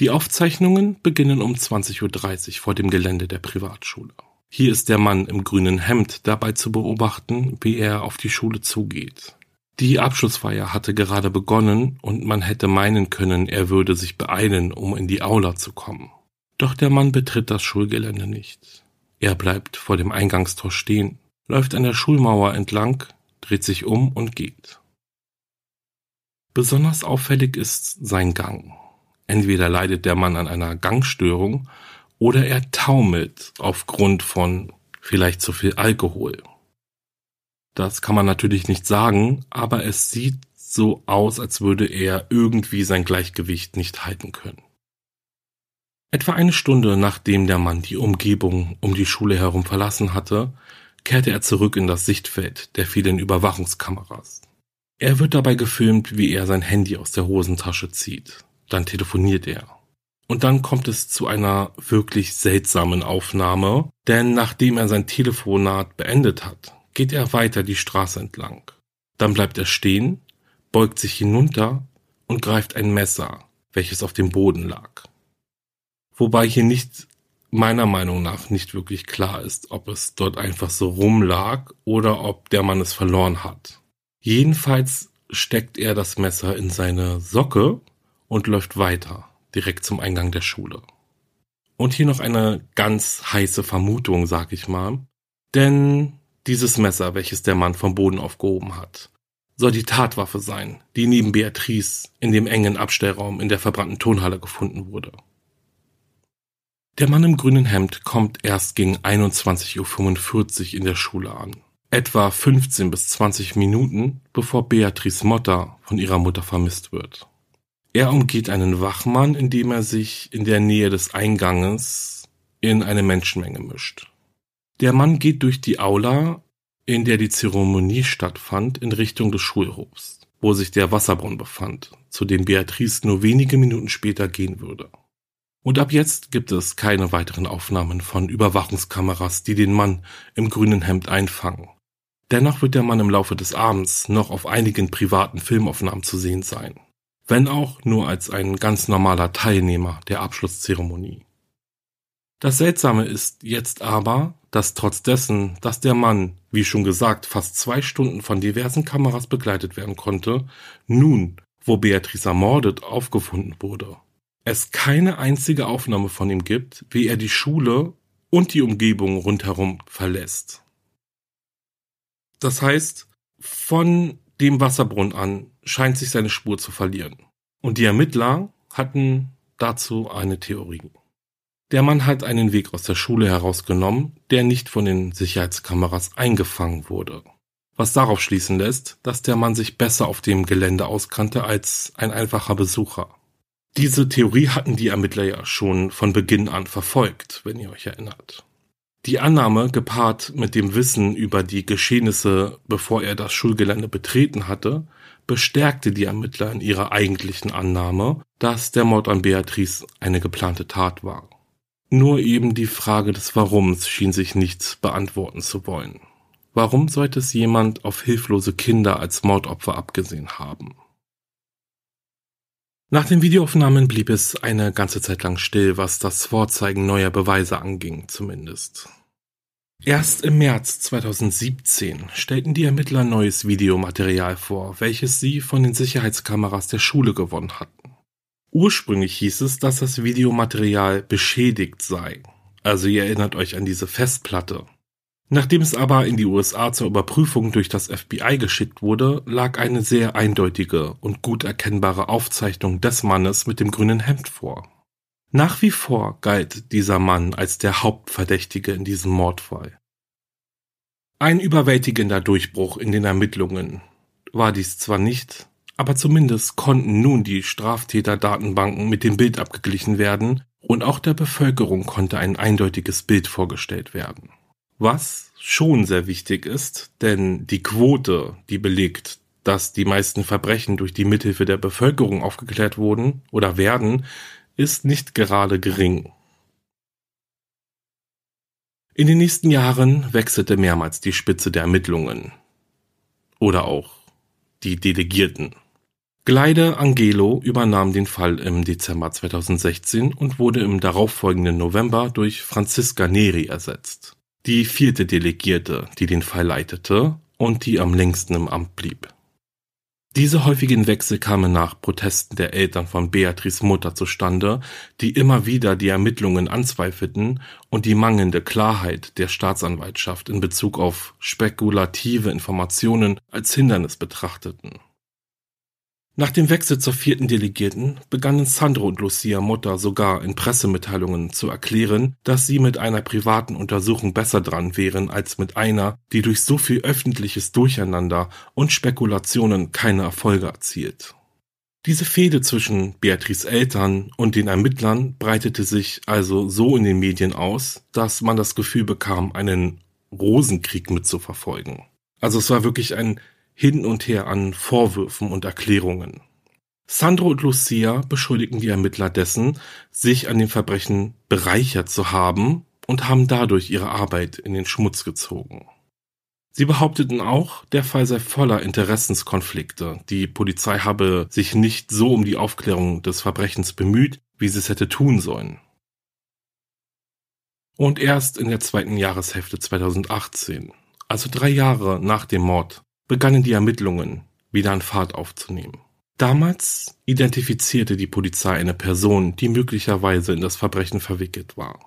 Die Aufzeichnungen beginnen um 20.30 Uhr vor dem Gelände der Privatschule. Hier ist der Mann im grünen Hemd dabei zu beobachten, wie er auf die Schule zugeht. Die Abschlussfeier hatte gerade begonnen und man hätte meinen können, er würde sich beeilen, um in die Aula zu kommen. Doch der Mann betritt das Schulgelände nicht. Er bleibt vor dem Eingangstor stehen, läuft an der Schulmauer entlang, dreht sich um und geht. Besonders auffällig ist sein Gang. Entweder leidet der Mann an einer Gangstörung oder er taumelt aufgrund von vielleicht zu viel Alkohol. Das kann man natürlich nicht sagen, aber es sieht so aus, als würde er irgendwie sein Gleichgewicht nicht halten können. Etwa eine Stunde nachdem der Mann die Umgebung um die Schule herum verlassen hatte, kehrte er zurück in das Sichtfeld der vielen Überwachungskameras. Er wird dabei gefilmt, wie er sein Handy aus der Hosentasche zieht. Dann telefoniert er. Und dann kommt es zu einer wirklich seltsamen Aufnahme, denn nachdem er sein Telefonat beendet hat, geht er weiter die Straße entlang. Dann bleibt er stehen, beugt sich hinunter und greift ein Messer, welches auf dem Boden lag. Wobei hier nicht meiner Meinung nach nicht wirklich klar ist, ob es dort einfach so rumlag oder ob der Mann es verloren hat. Jedenfalls steckt er das Messer in seine Socke und läuft weiter direkt zum Eingang der Schule. Und hier noch eine ganz heiße Vermutung, sag ich mal. Denn dieses Messer, welches der Mann vom Boden aufgehoben hat, soll die Tatwaffe sein, die neben Beatrice in dem engen Abstellraum in der verbrannten Tonhalle gefunden wurde. Der Mann im grünen Hemd kommt erst gegen 21.45 Uhr in der Schule an. Etwa 15 bis 20 Minuten, bevor Beatrice Motta von ihrer Mutter vermisst wird. Er umgeht einen Wachmann, indem er sich in der Nähe des Einganges in eine Menschenmenge mischt. Der Mann geht durch die Aula, in der die Zeremonie stattfand, in Richtung des Schulhofs, wo sich der Wasserbrunnen befand, zu dem Beatrice nur wenige Minuten später gehen würde. Und ab jetzt gibt es keine weiteren Aufnahmen von Überwachungskameras, die den Mann im grünen Hemd einfangen. Dennoch wird der Mann im Laufe des Abends noch auf einigen privaten Filmaufnahmen zu sehen sein wenn auch nur als ein ganz normaler Teilnehmer der Abschlusszeremonie. Das Seltsame ist jetzt aber, dass trotz dessen, dass der Mann, wie schon gesagt, fast zwei Stunden von diversen Kameras begleitet werden konnte, nun, wo Beatrice ermordet, aufgefunden wurde. Es keine einzige Aufnahme von ihm gibt, wie er die Schule und die Umgebung rundherum verlässt. Das heißt, von dem Wasserbrunnen an scheint sich seine Spur zu verlieren. Und die Ermittler hatten dazu eine Theorie. Der Mann hat einen Weg aus der Schule herausgenommen, der nicht von den Sicherheitskameras eingefangen wurde. Was darauf schließen lässt, dass der Mann sich besser auf dem Gelände auskannte als ein einfacher Besucher. Diese Theorie hatten die Ermittler ja schon von Beginn an verfolgt, wenn ihr euch erinnert. Die Annahme, gepaart mit dem Wissen über die Geschehnisse, bevor er das Schulgelände betreten hatte, bestärkte die Ermittler in ihrer eigentlichen Annahme, dass der Mord an Beatrice eine geplante Tat war. Nur eben die Frage des Warums schien sich nicht beantworten zu wollen. Warum sollte es jemand auf hilflose Kinder als Mordopfer abgesehen haben? Nach den Videoaufnahmen blieb es eine ganze Zeit lang still, was das Vorzeigen neuer Beweise anging, zumindest. Erst im März 2017 stellten die Ermittler neues Videomaterial vor, welches sie von den Sicherheitskameras der Schule gewonnen hatten. Ursprünglich hieß es, dass das Videomaterial beschädigt sei. Also ihr erinnert euch an diese Festplatte. Nachdem es aber in die USA zur Überprüfung durch das FBI geschickt wurde, lag eine sehr eindeutige und gut erkennbare Aufzeichnung des Mannes mit dem grünen Hemd vor. Nach wie vor galt dieser Mann als der Hauptverdächtige in diesem Mordfall. Ein überwältigender Durchbruch in den Ermittlungen war dies zwar nicht, aber zumindest konnten nun die Straftäterdatenbanken mit dem Bild abgeglichen werden und auch der Bevölkerung konnte ein eindeutiges Bild vorgestellt werden. Was schon sehr wichtig ist, denn die Quote, die belegt, dass die meisten Verbrechen durch die Mithilfe der Bevölkerung aufgeklärt wurden oder werden, ist nicht gerade gering. In den nächsten Jahren wechselte mehrmals die Spitze der Ermittlungen. Oder auch die Delegierten. Gleide Angelo übernahm den Fall im Dezember 2016 und wurde im darauffolgenden November durch Franziska Neri ersetzt. Die vierte Delegierte, die den Fall leitete und die am längsten im Amt blieb. Diese häufigen Wechsel kamen nach Protesten der Eltern von Beatrice Mutter zustande, die immer wieder die Ermittlungen anzweifelten und die mangelnde Klarheit der Staatsanwaltschaft in Bezug auf spekulative Informationen als Hindernis betrachteten. Nach dem Wechsel zur vierten Delegierten begannen Sandro und Lucia Motta sogar in Pressemitteilungen zu erklären, dass sie mit einer privaten Untersuchung besser dran wären als mit einer, die durch so viel öffentliches Durcheinander und Spekulationen keine Erfolge erzielt. Diese Fehde zwischen Beatrice Eltern und den Ermittlern breitete sich also so in den Medien aus, dass man das Gefühl bekam, einen Rosenkrieg mitzuverfolgen. Also es war wirklich ein hin und her an Vorwürfen und Erklärungen. Sandro und Lucia beschuldigen die Ermittler dessen, sich an dem Verbrechen bereichert zu haben und haben dadurch ihre Arbeit in den Schmutz gezogen. Sie behaupteten auch, der Fall sei voller Interessenskonflikte. Die Polizei habe sich nicht so um die Aufklärung des Verbrechens bemüht, wie sie es hätte tun sollen. Und erst in der zweiten Jahreshälfte 2018, also drei Jahre nach dem Mord, begannen die Ermittlungen wieder an Fahrt aufzunehmen. Damals identifizierte die Polizei eine Person, die möglicherweise in das Verbrechen verwickelt war.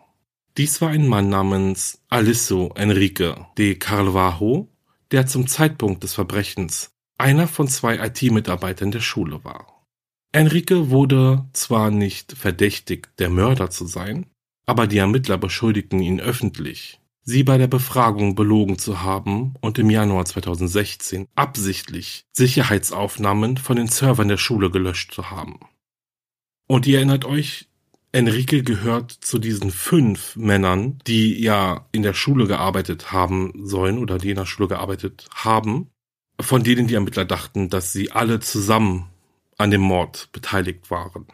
Dies war ein Mann namens Alisso Enrique de Carvalho, der zum Zeitpunkt des Verbrechens einer von zwei IT-Mitarbeitern der Schule war. Enrique wurde zwar nicht verdächtigt, der Mörder zu sein, aber die Ermittler beschuldigten ihn öffentlich, sie bei der Befragung belogen zu haben und im Januar 2016 absichtlich Sicherheitsaufnahmen von den Servern der Schule gelöscht zu haben. Und ihr erinnert euch, Enrique gehört zu diesen fünf Männern, die ja in der Schule gearbeitet haben sollen oder die in der Schule gearbeitet haben, von denen die Ermittler dachten, dass sie alle zusammen an dem Mord beteiligt waren.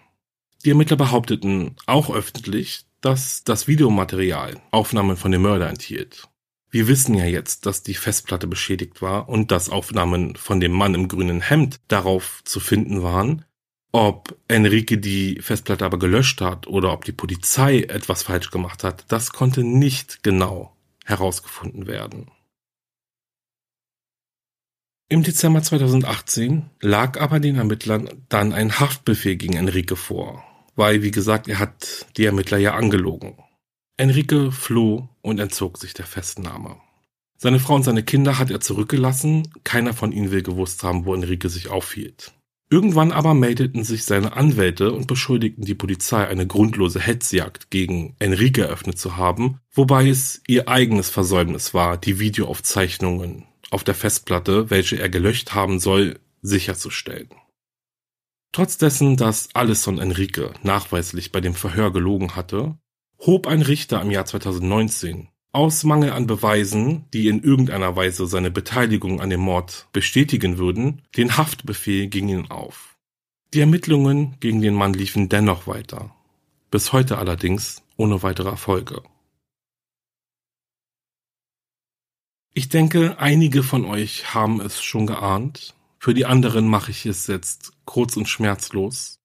Die Ermittler behaupteten auch öffentlich, dass das Videomaterial Aufnahmen von dem Mörder enthielt. Wir wissen ja jetzt, dass die Festplatte beschädigt war und dass Aufnahmen von dem Mann im grünen Hemd darauf zu finden waren. Ob Enrique die Festplatte aber gelöscht hat oder ob die Polizei etwas falsch gemacht hat, das konnte nicht genau herausgefunden werden. Im Dezember 2018 lag aber den Ermittlern dann ein Haftbefehl gegen Enrique vor weil, wie gesagt, er hat die Ermittler ja angelogen. Enrique floh und entzog sich der Festnahme. Seine Frau und seine Kinder hat er zurückgelassen, keiner von ihnen will gewusst haben, wo Enrique sich aufhielt. Irgendwann aber meldeten sich seine Anwälte und beschuldigten die Polizei, eine grundlose Hetzjagd gegen Enrique eröffnet zu haben, wobei es ihr eigenes Versäumnis war, die Videoaufzeichnungen auf der Festplatte, welche er gelöscht haben soll, sicherzustellen. Trotz dessen, dass Alison Enrique nachweislich bei dem Verhör gelogen hatte, hob ein Richter im Jahr 2019 aus Mangel an Beweisen, die in irgendeiner Weise seine Beteiligung an dem Mord bestätigen würden, den Haftbefehl gegen ihn auf. Die Ermittlungen gegen den Mann liefen dennoch weiter, bis heute allerdings ohne weitere Erfolge. Ich denke, einige von euch haben es schon geahnt, für die anderen mache ich es jetzt kurz und schmerzlos.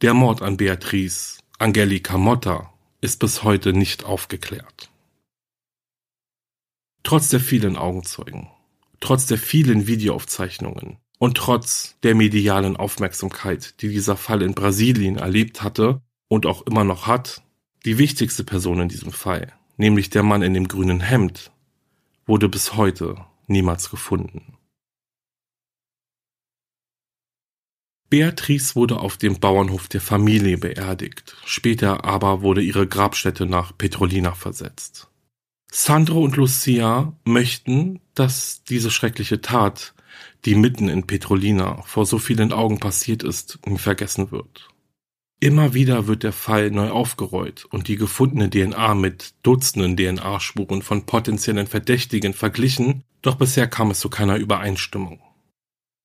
Der Mord an Beatrice Angelika Motta ist bis heute nicht aufgeklärt. Trotz der vielen Augenzeugen, trotz der vielen Videoaufzeichnungen und trotz der medialen Aufmerksamkeit, die dieser Fall in Brasilien erlebt hatte und auch immer noch hat, die wichtigste Person in diesem Fall, nämlich der Mann in dem grünen Hemd, wurde bis heute niemals gefunden. Beatrice wurde auf dem Bauernhof der Familie beerdigt, später aber wurde ihre Grabstätte nach Petrolina versetzt. Sandro und Lucia möchten, dass diese schreckliche Tat, die mitten in Petrolina vor so vielen Augen passiert ist, nie vergessen wird. Immer wieder wird der Fall neu aufgerollt und die gefundene DNA mit Dutzenden DNA-Spuren von potenziellen Verdächtigen verglichen, doch bisher kam es zu keiner Übereinstimmung.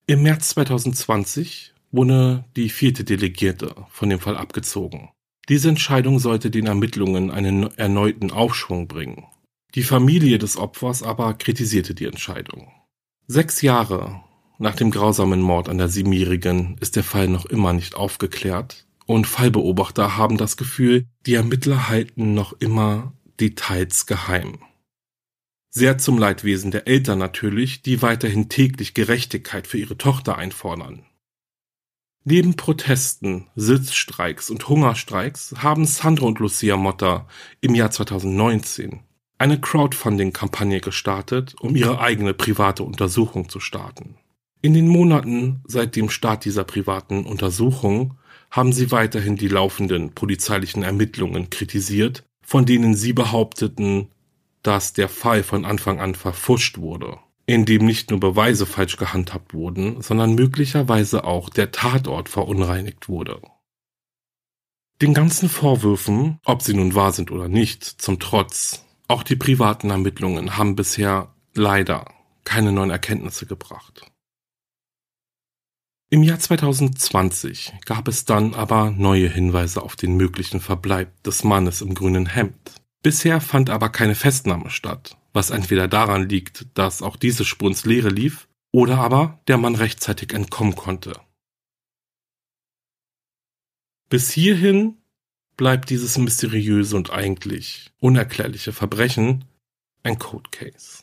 Im März 2020 wurde die vierte Delegierte von dem Fall abgezogen. Diese Entscheidung sollte den Ermittlungen einen erneuten Aufschwung bringen. Die Familie des Opfers aber kritisierte die Entscheidung. Sechs Jahre nach dem grausamen Mord an der Siebenjährigen ist der Fall noch immer nicht aufgeklärt und Fallbeobachter haben das Gefühl, die Ermittler halten noch immer Details geheim. Sehr zum Leidwesen der Eltern natürlich, die weiterhin täglich Gerechtigkeit für ihre Tochter einfordern. Neben Protesten, Sitzstreiks und Hungerstreiks haben Sandro und Lucia Motta im Jahr 2019 eine Crowdfunding-Kampagne gestartet, um ihre eigene private Untersuchung zu starten. In den Monaten seit dem Start dieser privaten Untersuchung haben sie weiterhin die laufenden polizeilichen Ermittlungen kritisiert, von denen sie behaupteten, dass der Fall von Anfang an verfuscht wurde, indem nicht nur Beweise falsch gehandhabt wurden, sondern möglicherweise auch der Tatort verunreinigt wurde. Den ganzen Vorwürfen, ob sie nun wahr sind oder nicht, zum Trotz, auch die privaten Ermittlungen haben bisher leider keine neuen Erkenntnisse gebracht. Im Jahr 2020 gab es dann aber neue Hinweise auf den möglichen Verbleib des Mannes im grünen Hemd. Bisher fand aber keine Festnahme statt, was entweder daran liegt, dass auch diese Spur ins Leere lief, oder aber der Mann rechtzeitig entkommen konnte. Bis hierhin bleibt dieses mysteriöse und eigentlich unerklärliche Verbrechen ein Code Case.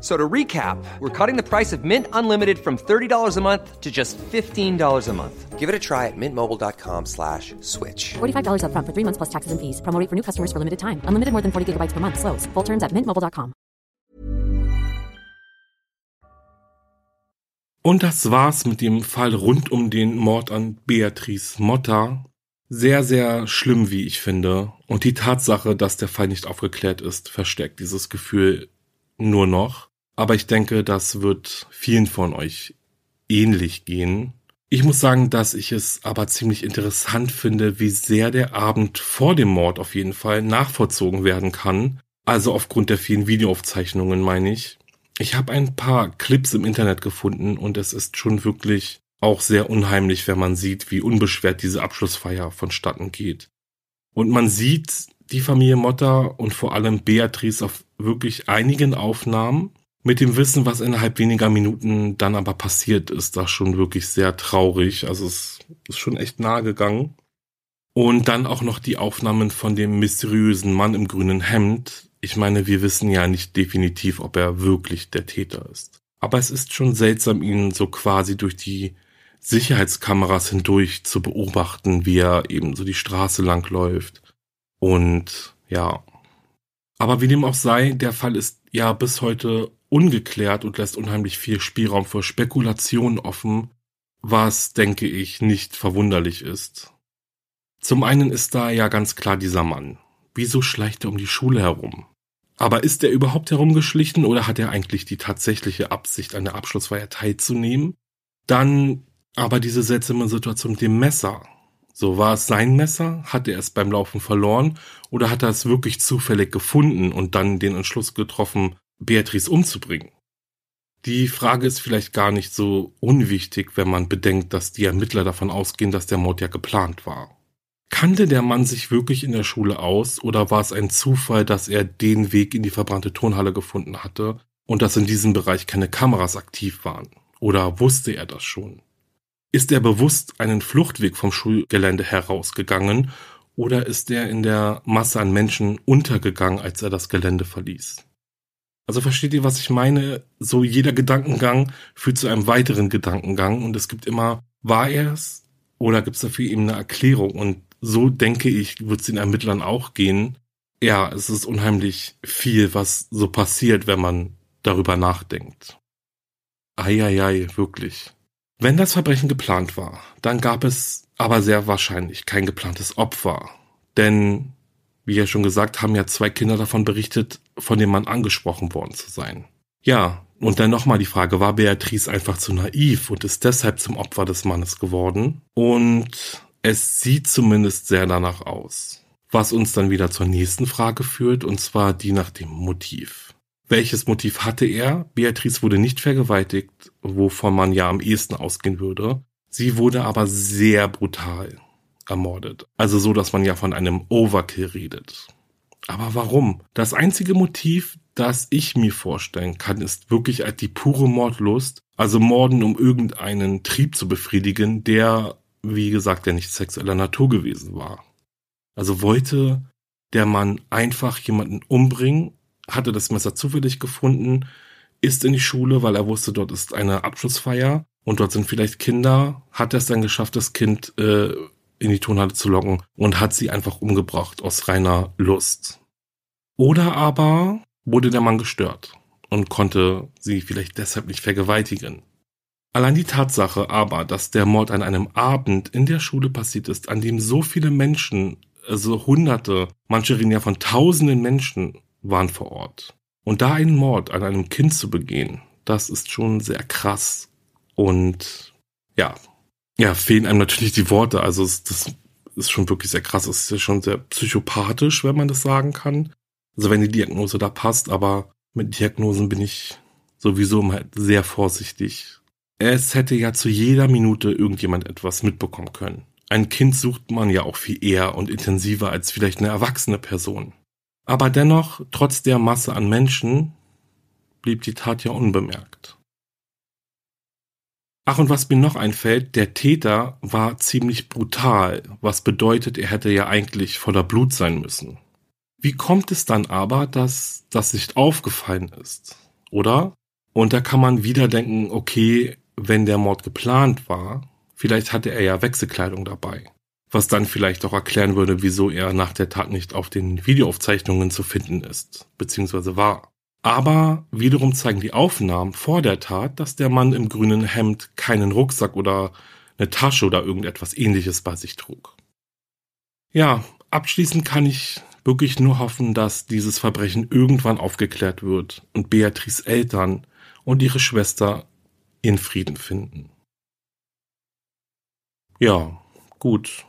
So to recap, we're cutting the price of Mint Unlimited from $30 a month to just $15 a month. Give it a try at mintmobile.com slash switch. $45 up front for three months plus taxes and fees. Promo rate for new customers for limited time. Unlimited more than 40 gigabytes per month. Slows. Full terms at mintmobile.com. Und das war's mit dem Fall rund um den Mord an Beatrice Motta. Sehr, sehr schlimm, wie ich finde. Und die Tatsache, dass der Fall nicht aufgeklärt ist, verstärkt dieses Gefühl nur noch. Aber ich denke, das wird vielen von euch ähnlich gehen. Ich muss sagen, dass ich es aber ziemlich interessant finde, wie sehr der Abend vor dem Mord auf jeden Fall nachvollzogen werden kann. Also aufgrund der vielen Videoaufzeichnungen meine ich. Ich habe ein paar Clips im Internet gefunden und es ist schon wirklich auch sehr unheimlich, wenn man sieht, wie unbeschwert diese Abschlussfeier vonstatten geht. Und man sieht die Familie Motta und vor allem Beatrice auf wirklich einigen Aufnahmen. Mit dem Wissen, was innerhalb weniger Minuten dann aber passiert, ist das schon wirklich sehr traurig. Also es ist schon echt nahe gegangen. Und dann auch noch die Aufnahmen von dem mysteriösen Mann im grünen Hemd. Ich meine, wir wissen ja nicht definitiv, ob er wirklich der Täter ist. Aber es ist schon seltsam, ihn so quasi durch die Sicherheitskameras hindurch zu beobachten, wie er eben so die Straße lang läuft. Und ja, aber wie dem auch sei, der Fall ist ja bis heute ungeklärt und lässt unheimlich viel Spielraum für Spekulationen offen, was, denke ich, nicht verwunderlich ist. Zum einen ist da ja ganz klar dieser Mann. Wieso schleicht er um die Schule herum? Aber ist er überhaupt herumgeschlichen oder hat er eigentlich die tatsächliche Absicht, an der Abschlussfeier teilzunehmen? Dann aber diese seltsame Situation mit dem Messer. So war es sein Messer? Hat er es beim Laufen verloren? Oder hat er es wirklich zufällig gefunden und dann den Entschluss getroffen, Beatrice umzubringen? Die Frage ist vielleicht gar nicht so unwichtig, wenn man bedenkt, dass die Ermittler davon ausgehen, dass der Mord ja geplant war. Kannte der Mann sich wirklich in der Schule aus oder war es ein Zufall, dass er den Weg in die verbrannte Turnhalle gefunden hatte und dass in diesem Bereich keine Kameras aktiv waren? Oder wusste er das schon? Ist er bewusst einen Fluchtweg vom Schulgelände herausgegangen oder ist er in der Masse an Menschen untergegangen, als er das Gelände verließ? Also versteht ihr, was ich meine? So jeder Gedankengang führt zu einem weiteren Gedankengang und es gibt immer, war er es oder gibt es dafür eben eine Erklärung? Und so denke ich, wird es den Ermittlern auch gehen. Ja, es ist unheimlich viel, was so passiert, wenn man darüber nachdenkt. Eieiei, wirklich. Wenn das Verbrechen geplant war, dann gab es aber sehr wahrscheinlich kein geplantes Opfer. Denn, wie ja schon gesagt, haben ja zwei Kinder davon berichtet, von dem Mann angesprochen worden zu sein. Ja, und dann nochmal die Frage, war Beatrice einfach zu naiv und ist deshalb zum Opfer des Mannes geworden? Und es sieht zumindest sehr danach aus. Was uns dann wieder zur nächsten Frage führt, und zwar die nach dem Motiv. Welches Motiv hatte er? Beatrice wurde nicht vergewaltigt, wovon man ja am ehesten ausgehen würde. Sie wurde aber sehr brutal ermordet. Also so, dass man ja von einem Overkill redet. Aber warum? Das einzige Motiv, das ich mir vorstellen kann, ist wirklich die pure Mordlust. Also Morden, um irgendeinen Trieb zu befriedigen, der wie gesagt, der nicht sexueller Natur gewesen war. Also wollte der Mann einfach jemanden umbringen, hatte das Messer zufällig gefunden, ist in die Schule, weil er wusste, dort ist eine Abschlussfeier und dort sind vielleicht Kinder, hat er es dann geschafft, das Kind äh, in die Turnhalle zu locken und hat sie einfach umgebracht aus reiner Lust. Oder aber wurde der Mann gestört und konnte sie vielleicht deshalb nicht vergewaltigen. Allein die Tatsache aber, dass der Mord an einem Abend in der Schule passiert ist, an dem so viele Menschen, also Hunderte, manche reden ja von Tausenden Menschen, waren vor Ort. Und da einen Mord an einem Kind zu begehen, das ist schon sehr krass. Und ja, ja, fehlen einem natürlich die Worte. Also es, das ist schon wirklich sehr krass. Es ist ja schon sehr psychopathisch, wenn man das sagen kann. Also wenn die Diagnose da passt, aber mit Diagnosen bin ich sowieso halt sehr vorsichtig. Es hätte ja zu jeder Minute irgendjemand etwas mitbekommen können. Ein Kind sucht man ja auch viel eher und intensiver als vielleicht eine erwachsene Person. Aber dennoch, trotz der Masse an Menschen, blieb die Tat ja unbemerkt. Ach, und was mir noch einfällt, der Täter war ziemlich brutal, was bedeutet, er hätte ja eigentlich voller Blut sein müssen. Wie kommt es dann aber, dass das nicht aufgefallen ist? Oder? Und da kann man wieder denken, okay, wenn der Mord geplant war, vielleicht hatte er ja Wechselkleidung dabei. Was dann vielleicht auch erklären würde, wieso er nach der Tat nicht auf den Videoaufzeichnungen zu finden ist, beziehungsweise war. Aber wiederum zeigen die Aufnahmen vor der Tat, dass der Mann im grünen Hemd keinen Rucksack oder eine Tasche oder irgendetwas ähnliches bei sich trug. Ja, abschließend kann ich wirklich nur hoffen, dass dieses Verbrechen irgendwann aufgeklärt wird und Beatrice Eltern und ihre Schwester in Frieden finden. Ja, gut.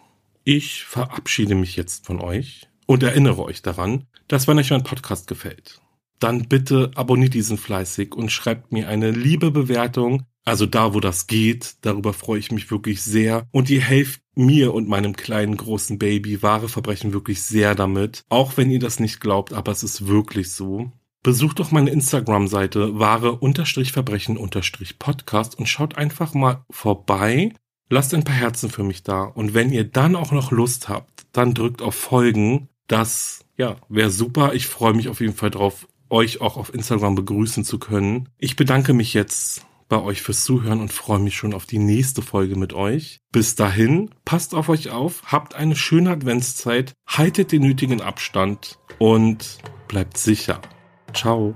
Ich verabschiede mich jetzt von euch und erinnere euch daran, dass wenn euch mein Podcast gefällt, dann bitte abonniert diesen fleißig und schreibt mir eine liebe Bewertung also da, wo das geht, darüber freue ich mich wirklich sehr. Und ihr helft mir und meinem kleinen großen Baby wahre Verbrechen wirklich sehr damit. Auch wenn ihr das nicht glaubt, aber es ist wirklich so. Besucht doch meine Instagram-Seite wahre-verbrechen-podcast und schaut einfach mal vorbei. Lasst ein paar Herzen für mich da. Und wenn ihr dann auch noch Lust habt, dann drückt auf Folgen. Das, ja, wäre super. Ich freue mich auf jeden Fall drauf, euch auch auf Instagram begrüßen zu können. Ich bedanke mich jetzt bei euch fürs Zuhören und freue mich schon auf die nächste Folge mit euch. Bis dahin, passt auf euch auf, habt eine schöne Adventszeit, haltet den nötigen Abstand und bleibt sicher. Ciao.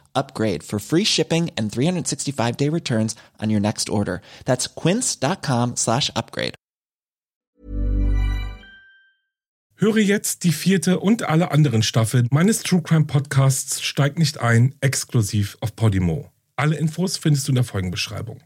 upgrade for free shipping and 365 day returns on your next order. That's quince.com slash upgrade. Höre jetzt die vierte und alle anderen Staffeln meines True Crime Podcasts Steig nicht ein, exklusiv auf Podimo. Alle Infos findest du in der Folgenbeschreibung.